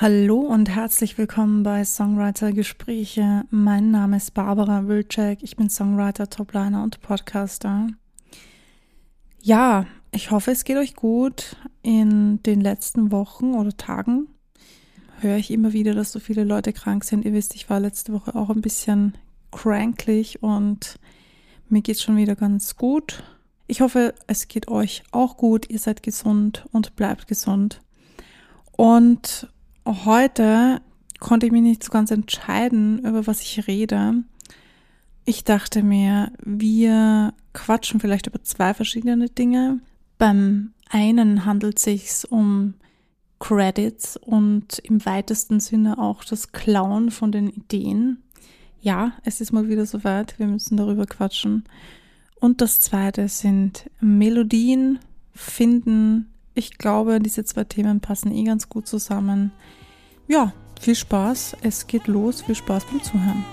Hallo und herzlich willkommen bei Songwriter Gespräche. Mein Name ist Barbara Wilczek. Ich bin Songwriter, Topliner und Podcaster. Ja, ich hoffe, es geht euch gut. In den letzten Wochen oder Tagen höre ich immer wieder, dass so viele Leute krank sind. Ihr wisst, ich war letzte Woche auch ein bisschen cranklich und mir geht es schon wieder ganz gut. Ich hoffe, es geht euch auch gut. Ihr seid gesund und bleibt gesund. Und heute konnte ich mich nicht so ganz entscheiden, über was ich rede. Ich dachte mir, wir quatschen vielleicht über zwei verschiedene Dinge. Beim einen handelt es sich um Credits und im weitesten Sinne auch das Klauen von den Ideen. Ja, es ist mal wieder soweit, wir müssen darüber quatschen. Und das zweite sind Melodien finden. Ich glaube, diese zwei Themen passen eh ganz gut zusammen. Ja, viel Spaß. Es geht los. Viel Spaß beim Zuhören.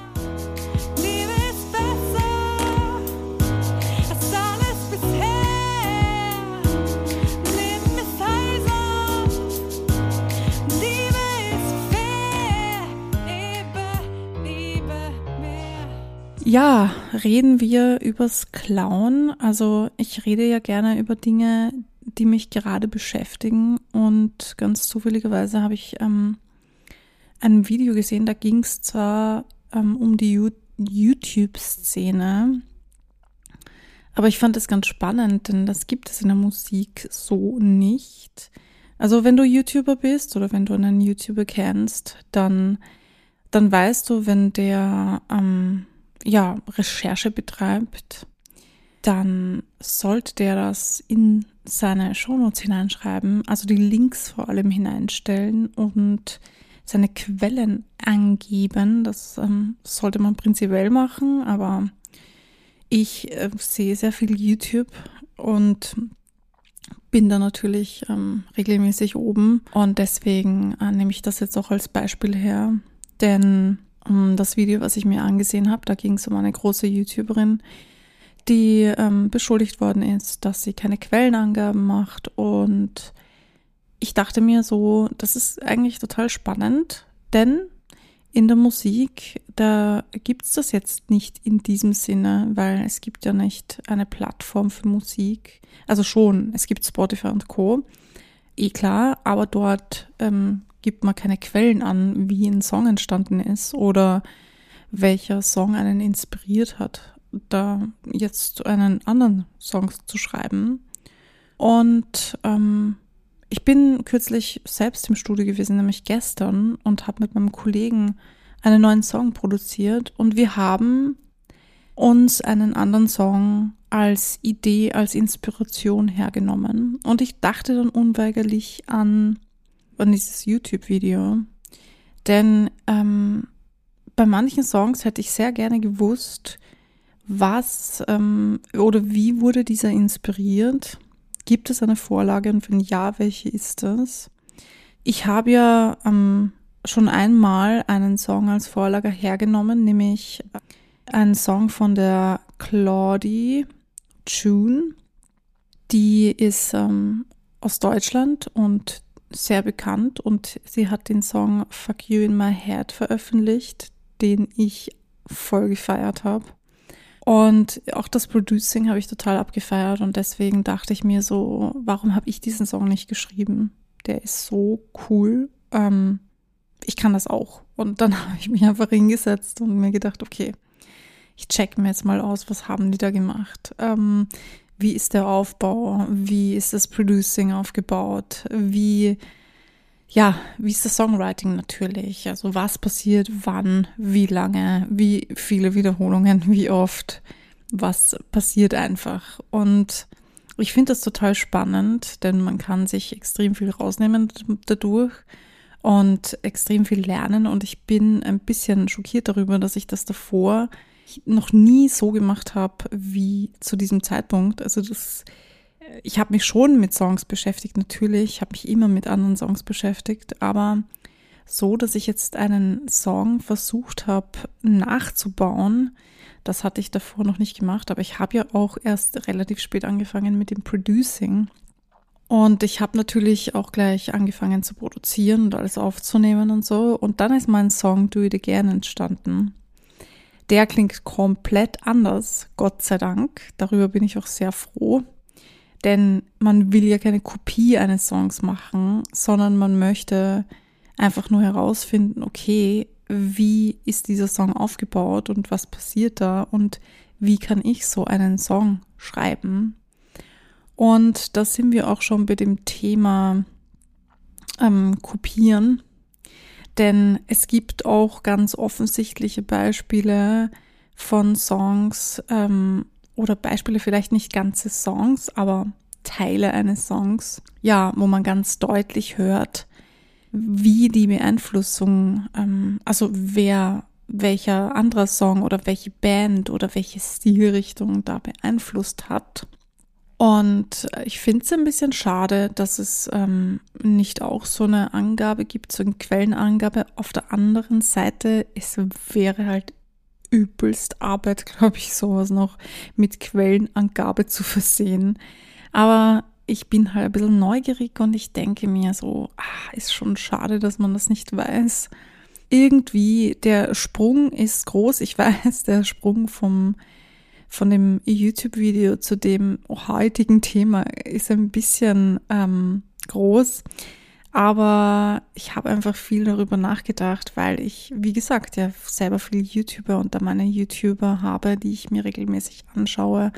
Ja, reden wir übers Klauen. Also ich rede ja gerne über Dinge, die mich gerade beschäftigen und ganz zufälligerweise habe ich ähm, ein Video gesehen, da ging es zwar ähm, um die YouTube-Szene, aber ich fand es ganz spannend, denn das gibt es in der Musik so nicht. Also wenn du YouTuber bist oder wenn du einen YouTuber kennst, dann, dann weißt du, wenn der ähm, ja, Recherche betreibt, dann sollte der das in seine Shownotes hineinschreiben, also die Links vor allem hineinstellen und seine Quellen angeben. Das ähm, sollte man prinzipiell machen, aber ich äh, sehe sehr viel YouTube und bin da natürlich ähm, regelmäßig oben und deswegen äh, nehme ich das jetzt auch als Beispiel her, denn ähm, das Video, was ich mir angesehen habe, da ging es um eine große YouTuberin, die ähm, beschuldigt worden ist, dass sie keine Quellenangaben macht und ich dachte mir so, das ist eigentlich total spannend, denn in der Musik, da gibt es das jetzt nicht in diesem Sinne, weil es gibt ja nicht eine Plattform für Musik. Also schon, es gibt Spotify und Co. Eh klar, aber dort ähm, gibt man keine Quellen an, wie ein Song entstanden ist oder welcher Song einen inspiriert hat, da jetzt einen anderen Song zu schreiben. Und ähm, ich bin kürzlich selbst im Studio gewesen, nämlich gestern, und habe mit meinem Kollegen einen neuen Song produziert. Und wir haben uns einen anderen Song als Idee, als Inspiration hergenommen. Und ich dachte dann unweigerlich an, an dieses YouTube-Video. Denn ähm, bei manchen Songs hätte ich sehr gerne gewusst, was ähm, oder wie wurde dieser inspiriert Gibt es eine Vorlage und wenn ja, welche ist das? Ich habe ja ähm, schon einmal einen Song als Vorlage hergenommen, nämlich einen Song von der Claudie June. Die ist ähm, aus Deutschland und sehr bekannt und sie hat den Song Fuck You in My Head veröffentlicht, den ich voll gefeiert habe. Und auch das Producing habe ich total abgefeiert und deswegen dachte ich mir so, warum habe ich diesen Song nicht geschrieben? Der ist so cool. Ähm, ich kann das auch. Und dann habe ich mich einfach hingesetzt und mir gedacht, okay, ich check mir jetzt mal aus, was haben die da gemacht? Ähm, wie ist der Aufbau? Wie ist das Producing aufgebaut? Wie ja, wie ist das Songwriting natürlich? Also was passiert, wann, wie lange, wie viele Wiederholungen, wie oft, was passiert einfach. Und ich finde das total spannend, denn man kann sich extrem viel rausnehmen dadurch und extrem viel lernen. Und ich bin ein bisschen schockiert darüber, dass ich das davor noch nie so gemacht habe wie zu diesem Zeitpunkt. Also das ich habe mich schon mit Songs beschäftigt, natürlich, ich habe mich immer mit anderen Songs beschäftigt, aber so, dass ich jetzt einen Song versucht habe nachzubauen, das hatte ich davor noch nicht gemacht, aber ich habe ja auch erst relativ spät angefangen mit dem Producing. Und ich habe natürlich auch gleich angefangen zu produzieren und alles aufzunehmen und so. Und dann ist mein Song Do It Again entstanden. Der klingt komplett anders, Gott sei Dank. Darüber bin ich auch sehr froh. Denn man will ja keine Kopie eines Songs machen, sondern man möchte einfach nur herausfinden, okay, wie ist dieser Song aufgebaut und was passiert da und wie kann ich so einen Song schreiben. Und da sind wir auch schon bei dem Thema ähm, Kopieren. Denn es gibt auch ganz offensichtliche Beispiele von Songs ähm, oder Beispiele vielleicht nicht ganze Songs, aber Teile eines Songs, ja, wo man ganz deutlich hört, wie die Beeinflussung, ähm, also wer, welcher anderer Song oder welche Band oder welche Stilrichtung da beeinflusst hat. Und ich finde es ein bisschen schade, dass es ähm, nicht auch so eine Angabe gibt, so eine Quellenangabe. Auf der anderen Seite, es wäre halt übelst Arbeit, glaube ich, sowas noch mit Quellenangabe zu versehen. Aber ich bin halt ein bisschen neugierig und ich denke mir so, ah, ist schon schade, dass man das nicht weiß. Irgendwie, der Sprung ist groß. Ich weiß, der Sprung vom von dem YouTube-Video zu dem heutigen Thema ist ein bisschen ähm, groß. Aber ich habe einfach viel darüber nachgedacht, weil ich, wie gesagt, ja selber viele YouTuber unter meine YouTuber habe, die ich mir regelmäßig anschaue.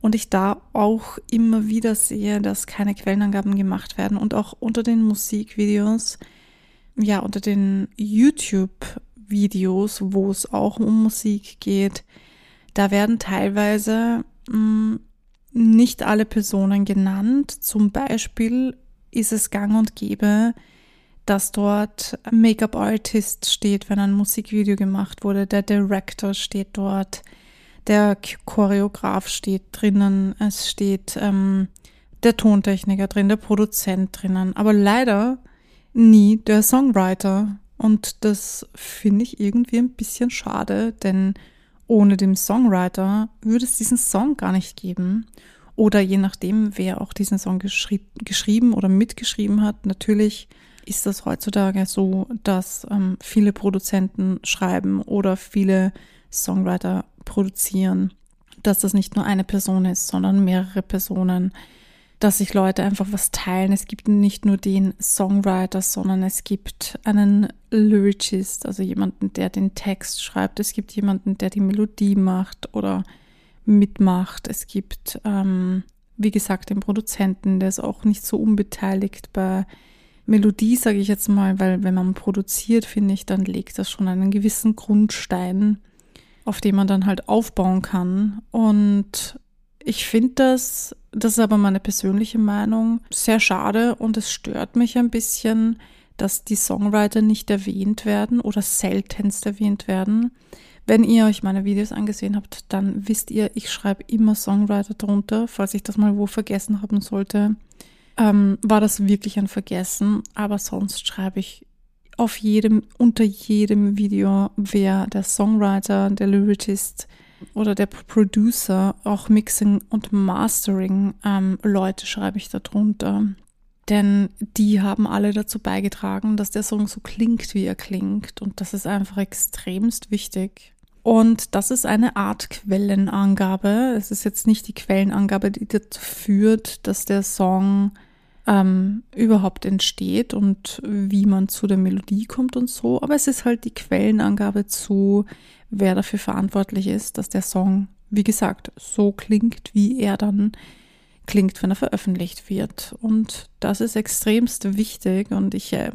Und ich da auch immer wieder sehe, dass keine Quellenangaben gemacht werden. Und auch unter den Musikvideos, ja, unter den YouTube-Videos, wo es auch um Musik geht, da werden teilweise mh, mm, nicht alle Personen genannt. Zum Beispiel ist es gang und gäbe, dass dort Make-up-Artist steht, wenn ein Musikvideo gemacht wurde. Der Director steht dort. Der Choreograf steht drinnen. Es steht ähm, der Tontechniker drin, der Produzent drinnen. Aber leider nie der Songwriter. Und das finde ich irgendwie ein bisschen schade, denn ohne den Songwriter würde es diesen Song gar nicht geben. Oder je nachdem, wer auch diesen Song geschrieb, geschrieben oder mitgeschrieben hat. Natürlich ist das heutzutage so, dass ähm, viele Produzenten schreiben oder viele Songwriter produzieren, dass das nicht nur eine Person ist, sondern mehrere Personen dass sich Leute einfach was teilen. Es gibt nicht nur den Songwriter, sondern es gibt einen Lyricist, also jemanden, der den Text schreibt. Es gibt jemanden, der die Melodie macht oder mitmacht. Es gibt, ähm, wie gesagt, den Produzenten, der ist auch nicht so unbeteiligt bei Melodie, sage ich jetzt mal, weil wenn man produziert, finde ich, dann legt das schon einen gewissen Grundstein, auf dem man dann halt aufbauen kann. Und ich finde das, das ist aber meine persönliche Meinung, sehr schade und es stört mich ein bisschen, dass die Songwriter nicht erwähnt werden oder seltenst erwähnt werden. Wenn ihr euch meine Videos angesehen habt, dann wisst ihr, ich schreibe immer Songwriter drunter, falls ich das mal wo vergessen haben sollte. Ähm, war das wirklich ein Vergessen, aber sonst schreibe ich auf jedem, unter jedem Video, wer der Songwriter, der Lyricist, oder der Producer, auch Mixing und Mastering ähm, Leute schreibe ich darunter. Denn die haben alle dazu beigetragen, dass der Song so klingt, wie er klingt. Und das ist einfach extremst wichtig. Und das ist eine Art Quellenangabe. Es ist jetzt nicht die Quellenangabe, die dazu führt, dass der Song ähm, überhaupt entsteht und wie man zu der Melodie kommt und so. Aber es ist halt die Quellenangabe zu, wer dafür verantwortlich ist, dass der Song, wie gesagt, so klingt, wie er dann klingt, wenn er veröffentlicht wird. Und das ist extremst wichtig und ich äh,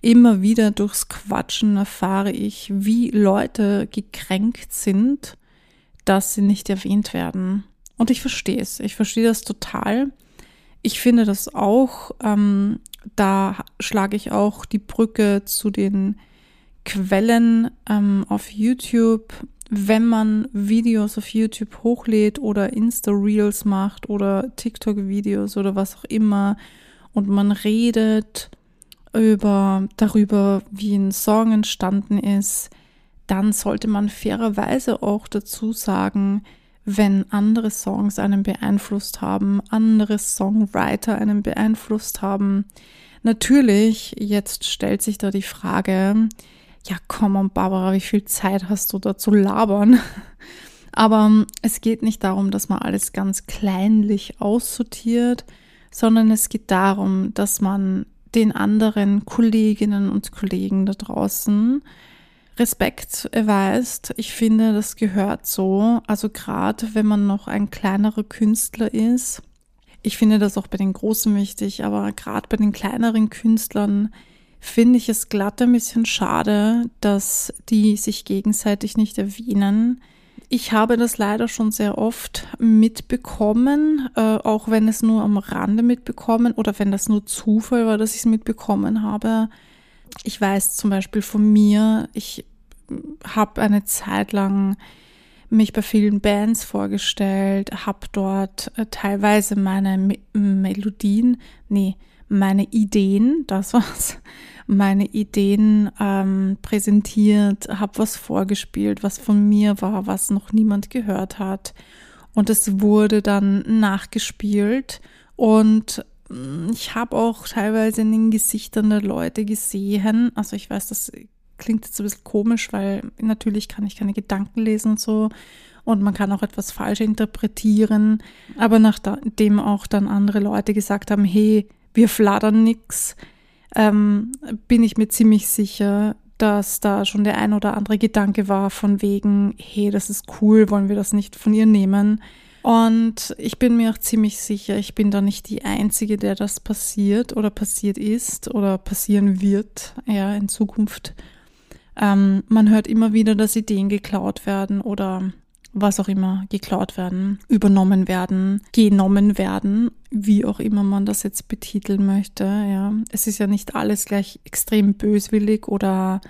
immer wieder durchs Quatschen erfahre ich, wie Leute gekränkt sind, dass sie nicht erwähnt werden. Und ich verstehe es. Ich verstehe das total. Ich finde das auch, ähm, da schlage ich auch die Brücke zu den Quellen ähm, auf YouTube, wenn man Videos auf YouTube hochlädt oder Insta-Reels macht oder TikTok-Videos oder was auch immer und man redet über, darüber, wie ein Song entstanden ist, dann sollte man fairerweise auch dazu sagen, wenn andere Songs einen beeinflusst haben, andere Songwriter einen beeinflusst haben. Natürlich, jetzt stellt sich da die Frage, ja komm on Barbara, wie viel Zeit hast du da zu labern? Aber es geht nicht darum, dass man alles ganz kleinlich aussortiert, sondern es geht darum, dass man den anderen Kolleginnen und Kollegen da draußen Respekt erweist. Ich finde, das gehört so. Also gerade wenn man noch ein kleinerer Künstler ist. Ich finde das auch bei den Großen wichtig, aber gerade bei den kleineren Künstlern finde ich es glatt ein bisschen schade, dass die sich gegenseitig nicht erwähnen. Ich habe das leider schon sehr oft mitbekommen, äh, auch wenn es nur am Rande mitbekommen oder wenn das nur Zufall war, dass ich es mitbekommen habe. Ich weiß zum Beispiel von mir, ich habe eine Zeit lang mich bei vielen Bands vorgestellt, habe dort äh, teilweise meine Me Melodien, nee, meine Ideen, das war's, meine Ideen ähm, präsentiert, habe was vorgespielt, was von mir war, was noch niemand gehört hat. Und es wurde dann nachgespielt. Und mm, ich habe auch teilweise in den Gesichtern der Leute gesehen, also ich weiß, das klingt jetzt ein bisschen komisch, weil natürlich kann ich keine Gedanken lesen und so. Und man kann auch etwas falsch interpretieren, aber nachdem auch dann andere Leute gesagt haben, hey, wir fladern nix, ähm, bin ich mir ziemlich sicher, dass da schon der ein oder andere Gedanke war von wegen, hey, das ist cool, wollen wir das nicht von ihr nehmen? Und ich bin mir auch ziemlich sicher, ich bin da nicht die Einzige, der das passiert oder passiert ist oder passieren wird, ja, in Zukunft. Ähm, man hört immer wieder, dass Ideen geklaut werden oder was auch immer geklaut werden, übernommen werden, genommen werden, wie auch immer man das jetzt betiteln möchte. Ja, es ist ja nicht alles gleich extrem böswillig oder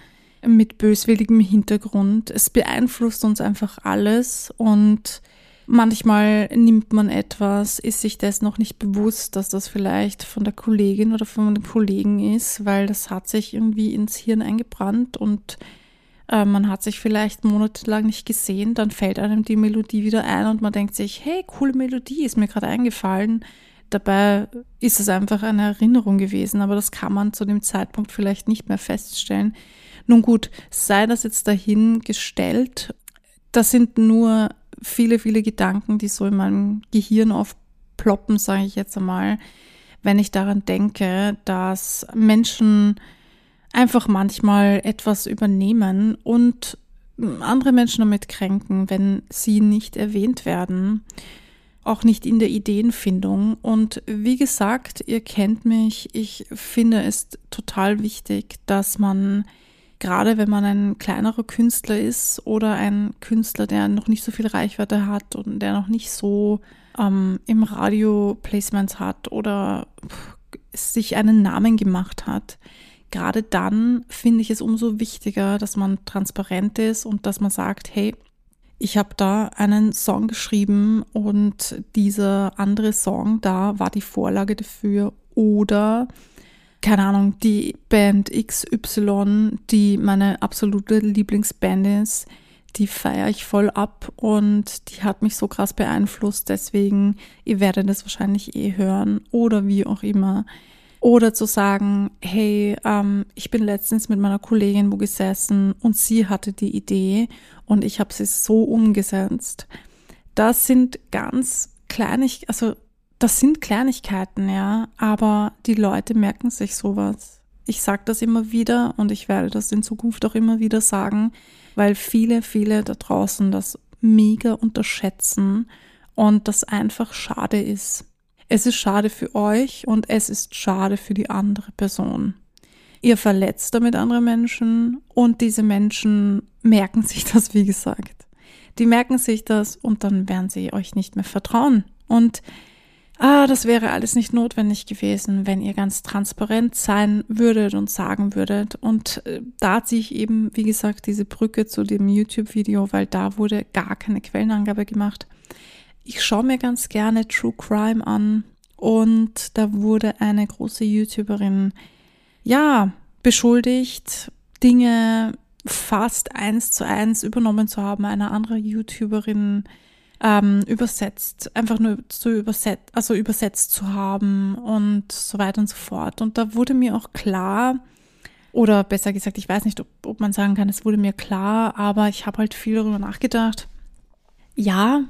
mit böswilligem Hintergrund. Es beeinflusst uns einfach alles und manchmal nimmt man etwas, ist sich das noch nicht bewusst, dass das vielleicht von der Kollegin oder von dem Kollegen ist, weil das hat sich irgendwie ins Hirn eingebrannt und äh, man hat sich vielleicht monatelang nicht gesehen, dann fällt einem die Melodie wieder ein und man denkt sich, hey, coole Melodie, ist mir gerade eingefallen. Dabei ist es einfach eine Erinnerung gewesen, aber das kann man zu dem Zeitpunkt vielleicht nicht mehr feststellen. Nun gut, sei das jetzt dahingestellt, das sind nur viele, viele Gedanken, die so in meinem Gehirn aufploppen, sage ich jetzt einmal, wenn ich daran denke, dass Menschen einfach manchmal etwas übernehmen und andere Menschen damit kränken, wenn sie nicht erwähnt werden, auch nicht in der Ideenfindung. Und wie gesagt, ihr kennt mich, ich finde es total wichtig, dass man gerade wenn man ein kleinerer Künstler ist oder ein Künstler, der noch nicht so viel Reichweite hat und der noch nicht so ähm, im Radio Placements hat oder sich einen Namen gemacht hat, gerade dann finde ich es umso wichtiger, dass man transparent ist und dass man sagt, hey, ich habe da einen Song geschrieben und dieser andere Song da war die Vorlage dafür oder keine Ahnung, die Band XY, die meine absolute Lieblingsband ist, die feiere ich voll ab und die hat mich so krass beeinflusst, deswegen, ihr werdet es wahrscheinlich eh hören oder wie auch immer. Oder zu sagen, hey, ähm, ich bin letztens mit meiner Kollegin wo gesessen und sie hatte die Idee und ich habe sie so umgesetzt. Das sind ganz kleinig, also das sind Kleinigkeiten, ja, aber die Leute merken sich sowas. Ich sage das immer wieder und ich werde das in Zukunft auch immer wieder sagen, weil viele, viele da draußen das mega unterschätzen und das einfach schade ist. Es ist schade für euch und es ist schade für die andere Person. Ihr verletzt damit andere Menschen und diese Menschen merken sich das, wie gesagt. Die merken sich das und dann werden sie euch nicht mehr vertrauen. Und ah, das wäre alles nicht notwendig gewesen, wenn ihr ganz transparent sein würdet und sagen würdet. Und äh, da ziehe ich eben, wie gesagt, diese Brücke zu dem YouTube-Video, weil da wurde gar keine Quellenangabe gemacht. Ich schaue mir ganz gerne True Crime an und da wurde eine große YouTuberin, ja, beschuldigt, Dinge fast eins zu eins übernommen zu haben, einer anderen YouTuberin ähm, übersetzt, einfach nur zu übersetzt, also übersetzt zu haben und so weiter und so fort. Und da wurde mir auch klar, oder besser gesagt, ich weiß nicht, ob, ob man sagen kann, es wurde mir klar, aber ich habe halt viel darüber nachgedacht. Ja,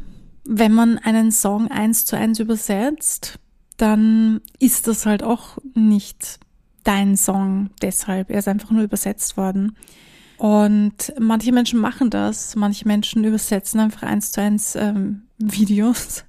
wenn man einen Song eins zu eins übersetzt, dann ist das halt auch nicht dein Song deshalb. Er ist einfach nur übersetzt worden. Und manche Menschen machen das, manche Menschen übersetzen einfach eins zu eins ähm, Videos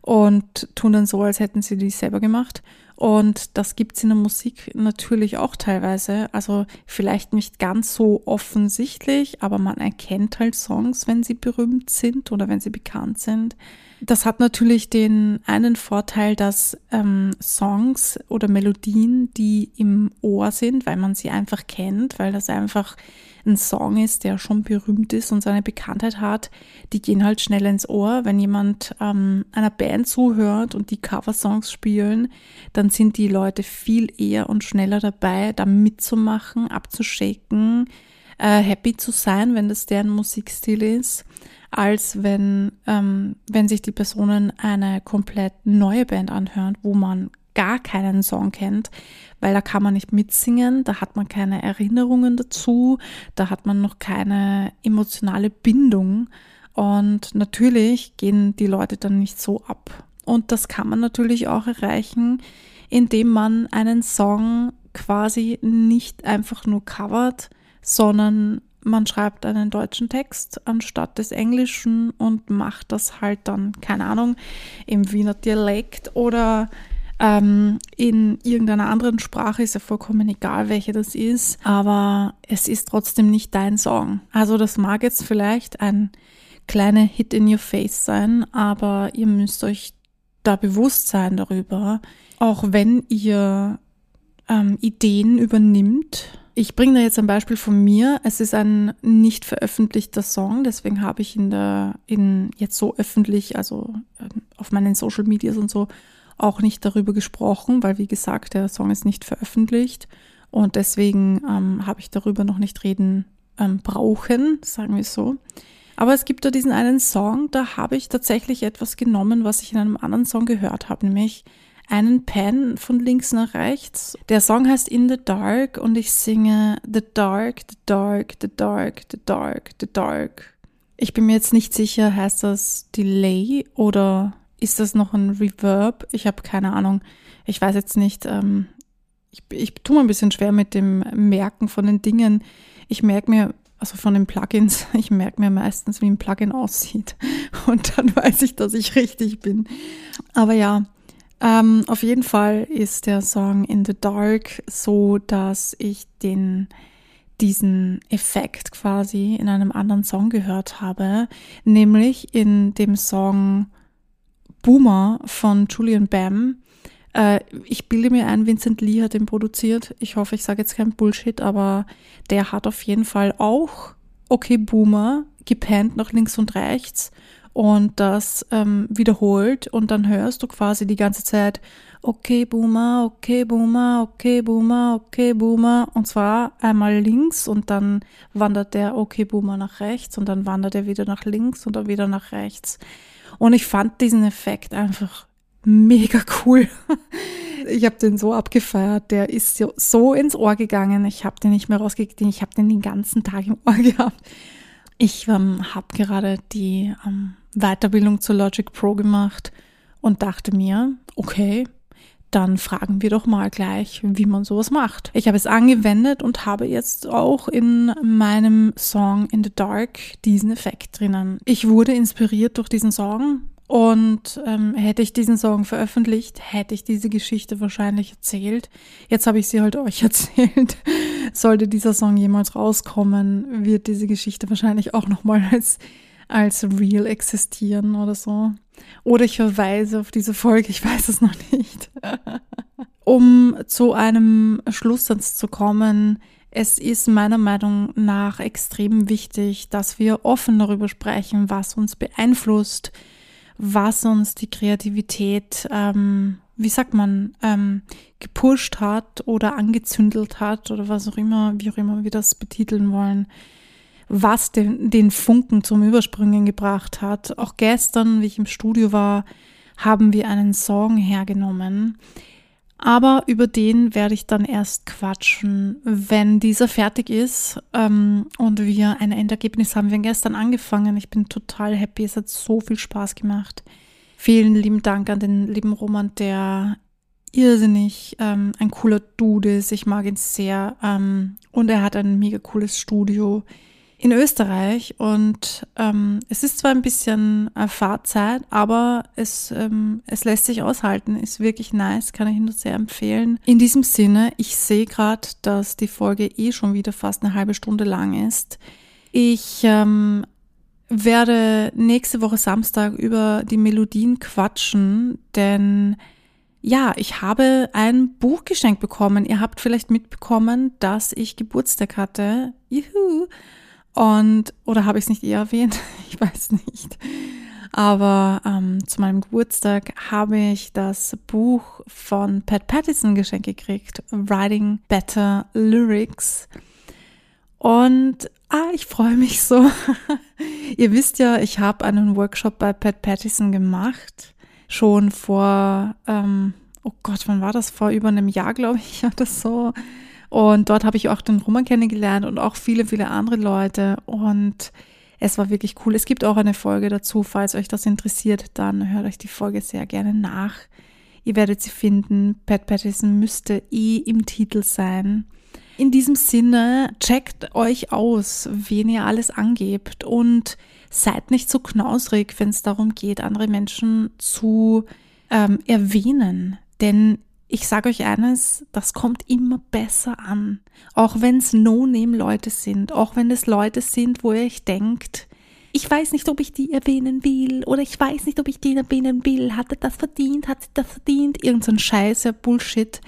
und tun dann so, als hätten sie die selber gemacht. Und das gibt's in der Musik natürlich auch teilweise. Also vielleicht nicht ganz so offensichtlich, aber man erkennt halt Songs, wenn sie berühmt sind oder wenn sie bekannt sind. Das hat natürlich den einen Vorteil, dass ähm, Songs oder Melodien, die im Ohr sind, weil man sie einfach kennt, weil das einfach ein Song ist, der schon berühmt ist und seine Bekanntheit hat, die gehen halt schnell ins Ohr. Wenn jemand ähm, einer Band zuhört und die Coversongs spielen, dann sind die Leute viel eher und schneller dabei, da mitzumachen, abzuschaken, äh, happy zu sein, wenn das deren Musikstil ist, als wenn, ähm, wenn sich die Personen eine komplett neue Band anhören, wo man gar keinen Song kennt, weil da kann man nicht mitsingen, da hat man keine Erinnerungen dazu, da hat man noch keine emotionale Bindung und natürlich gehen die Leute dann nicht so ab. Und das kann man natürlich auch erreichen, indem man einen Song quasi nicht einfach nur covert, sondern man schreibt einen deutschen Text anstatt des englischen und macht das halt dann, keine Ahnung, im Wiener Dialekt oder ähm, in irgendeiner anderen Sprache ist ja vollkommen egal, welche das ist, aber es ist trotzdem nicht dein Song. Also das mag jetzt vielleicht ein kleiner Hit in your face sein, aber ihr müsst euch da bewusst sein darüber, auch wenn ihr ähm, Ideen übernimmt. Ich bringe da jetzt ein Beispiel von mir. Es ist ein nicht veröffentlichter Song, deswegen habe ich in der, in jetzt so öffentlich, also ähm, auf meinen Social Medias und so auch nicht darüber gesprochen, weil wie gesagt, der Song ist nicht veröffentlicht und deswegen ähm, habe ich darüber noch nicht reden ähm, brauchen, sagen wir so. Aber es gibt da diesen einen Song, da habe ich tatsächlich etwas genommen, was ich in einem anderen Song gehört habe, nämlich einen Pen von links nach rechts. Der Song heißt In the Dark und ich singe The Dark, The Dark, The Dark, The Dark, The Dark. Ich bin mir jetzt nicht sicher, heißt das Delay oder ist das noch ein Reverb? Ich habe keine Ahnung. Ich weiß jetzt nicht. Ähm, ich, ich tue mir ein bisschen schwer mit dem Merken von den Dingen. Ich merke mir, also von den Plugins, ich merke mir meistens, wie ein Plugin aussieht. Und dann weiß ich, dass ich richtig bin. Aber ja, ähm, auf jeden Fall ist der Song In the Dark so, dass ich den diesen Effekt quasi in einem anderen Song gehört habe, nämlich in dem Song Boomer von Julian Bam. Äh, ich bilde mir ein, Vincent Lee hat den produziert. Ich hoffe, ich sage jetzt kein Bullshit, aber der hat auf jeden Fall auch Okay Boomer gepennt nach links und rechts und das ähm, wiederholt und dann hörst du quasi die ganze Zeit Okay Boomer, okay Boomer, okay Boomer, okay Boomer und zwar einmal links und dann wandert der Okay Boomer nach rechts und dann wandert er wieder nach links und dann wieder nach rechts. Und ich fand diesen Effekt einfach mega cool. Ich habe den so abgefeiert, der ist so ins Ohr gegangen. Ich habe den nicht mehr rausgekriegt, ich habe den den ganzen Tag im Ohr gehabt. Ich ähm, habe gerade die ähm, Weiterbildung zur Logic Pro gemacht und dachte mir, okay, dann fragen wir doch mal gleich, wie man sowas macht. Ich habe es angewendet und habe jetzt auch in meinem Song In the Dark diesen Effekt drinnen. Ich wurde inspiriert durch diesen Song und ähm, hätte ich diesen Song veröffentlicht, hätte ich diese Geschichte wahrscheinlich erzählt. Jetzt habe ich sie halt euch erzählt. Sollte dieser Song jemals rauskommen, wird diese Geschichte wahrscheinlich auch nochmal als, als real existieren oder so. Oder ich verweise auf diese Folge, ich weiß es noch nicht. um zu einem Schlusssatz zu kommen, es ist meiner Meinung nach extrem wichtig, dass wir offen darüber sprechen, was uns beeinflusst, was uns die Kreativität, ähm, wie sagt man, ähm, gepusht hat oder angezündelt hat oder was auch immer, wie auch immer wir das betiteln wollen was den, den Funken zum Überspringen gebracht hat. Auch gestern, wie ich im Studio war, haben wir einen Song hergenommen. Aber über den werde ich dann erst quatschen, wenn dieser fertig ist ähm, und wir ein Endergebnis haben. Wir haben gestern angefangen. Ich bin total happy. Es hat so viel Spaß gemacht. Vielen lieben Dank an den lieben Roman, der irrsinnig ähm, ein cooler Dude ist. Ich mag ihn sehr. Ähm, und er hat ein mega cooles Studio in Österreich und ähm, es ist zwar ein bisschen äh, Fahrzeit, aber es, ähm, es lässt sich aushalten, ist wirklich nice, kann ich nur sehr empfehlen. In diesem Sinne, ich sehe gerade, dass die Folge eh schon wieder fast eine halbe Stunde lang ist. Ich ähm, werde nächste Woche Samstag über die Melodien quatschen, denn ja, ich habe ein Buch geschenkt bekommen. Ihr habt vielleicht mitbekommen, dass ich Geburtstag hatte. Juhu! Und, oder habe ich es nicht eher erwähnt? Ich weiß nicht. Aber ähm, zu meinem Geburtstag habe ich das Buch von Pat Pattison geschenkt gekriegt, Writing Better Lyrics. Und ah, ich freue mich so. Ihr wisst ja, ich habe einen Workshop bei Pat Pattison gemacht, schon vor, ähm, oh Gott, wann war das? Vor über einem Jahr, glaube ich, oder so. Und dort habe ich auch den Roman kennengelernt und auch viele, viele andere Leute. Und es war wirklich cool. Es gibt auch eine Folge dazu, falls euch das interessiert, dann hört euch die Folge sehr gerne nach. Ihr werdet sie finden. Pat Patterson müsste eh im Titel sein. In diesem Sinne, checkt euch aus, wen ihr alles angebt und seid nicht so knausrig, wenn es darum geht, andere Menschen zu ähm, erwähnen. Denn ich sage euch eines, das kommt immer besser an. Auch wenn es No-Name-Leute sind, auch wenn es Leute sind, wo ihr euch denkt, ich weiß nicht, ob ich die erwähnen will oder ich weiß nicht, ob ich den erwähnen will. Hat er das verdient? Hat sie das verdient? Irgend so ein Scheiße, Bullshit.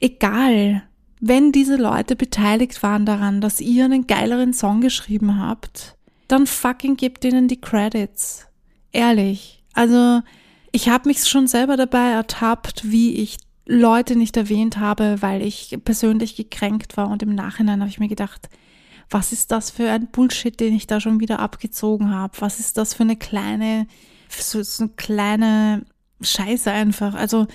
Egal. Wenn diese Leute beteiligt waren daran, dass ihr einen geileren Song geschrieben habt, dann fucking gebt ihnen die Credits. Ehrlich. Also, ich habe mich schon selber dabei ertappt, wie ich Leute nicht erwähnt habe, weil ich persönlich gekränkt war und im Nachhinein habe ich mir gedacht, was ist das für ein Bullshit, den ich da schon wieder abgezogen habe? Was ist das für eine kleine, so, eine kleine Scheiße einfach? Also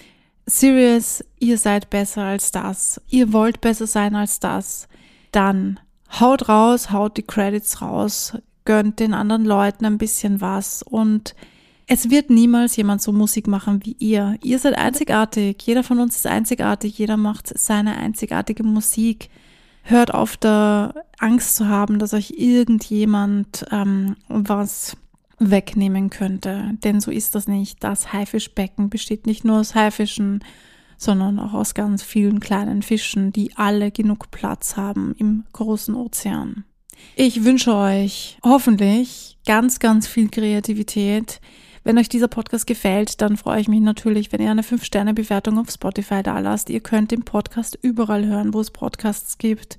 serious, ihr seid besser als das. Ihr wollt besser sein als das. Dann haut raus, haut die Credits raus, gönnt den anderen Leuten ein bisschen was und es wird niemals jemand so Musik machen wie ihr. Ihr seid einzigartig. Jeder von uns ist einzigartig. Jeder macht seine einzigartige Musik. Hört auf, da Angst zu haben, dass euch irgendjemand ähm, was wegnehmen könnte. Denn so ist das nicht. Das Haifischbecken besteht nicht nur aus Haifischen, sondern auch aus ganz vielen kleinen Fischen, die alle genug Platz haben im großen Ozean. Ich wünsche euch hoffentlich ganz, ganz viel Kreativität wenn euch dieser Podcast gefällt, dann freue ich mich natürlich, wenn ihr eine 5-Sterne-Bewertung auf Spotify da lasst. Ihr könnt den Podcast überall hören, wo es Podcasts gibt.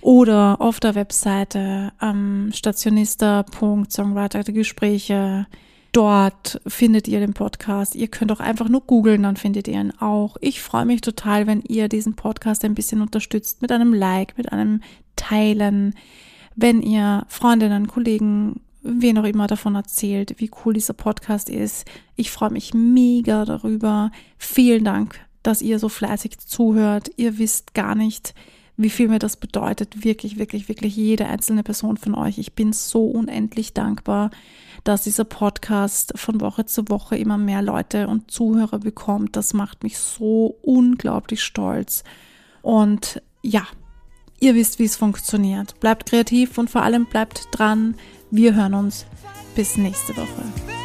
Oder auf der Webseite ähm, stationista.songwriter-gespräche. Dort findet ihr den Podcast. Ihr könnt auch einfach nur googeln, dann findet ihr ihn auch. Ich freue mich total, wenn ihr diesen Podcast ein bisschen unterstützt mit einem Like, mit einem Teilen, wenn ihr Freundinnen, Kollegen, wen auch immer davon erzählt, wie cool dieser Podcast ist. Ich freue mich mega darüber. Vielen Dank, dass ihr so fleißig zuhört. Ihr wisst gar nicht, wie viel mir das bedeutet. Wirklich, wirklich, wirklich jede einzelne Person von euch. Ich bin so unendlich dankbar, dass dieser Podcast von Woche zu Woche immer mehr Leute und Zuhörer bekommt. Das macht mich so unglaublich stolz. Und ja, ihr wisst, wie es funktioniert. Bleibt kreativ und vor allem bleibt dran. Wir hören uns. Bis nächste Woche.